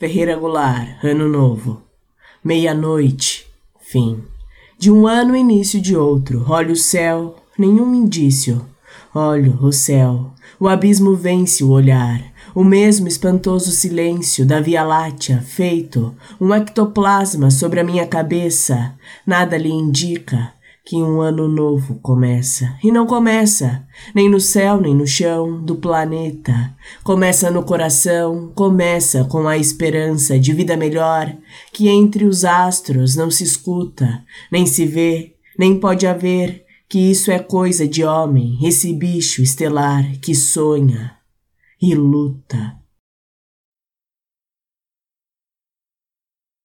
Ferreira Goulart, Ano Novo. Meia-noite, fim. De um ano, início de outro. Olho o céu, nenhum indício. Olho o céu, o abismo vence o olhar. O mesmo espantoso silêncio da Via Láctea, feito um ectoplasma sobre a minha cabeça, nada lhe indica que um ano novo começa. E não começa, nem no céu, nem no chão do planeta. Começa no coração, começa com a esperança de vida melhor, que entre os astros não se escuta, nem se vê, nem pode haver, que isso é coisa de homem, esse bicho estelar que sonha e luta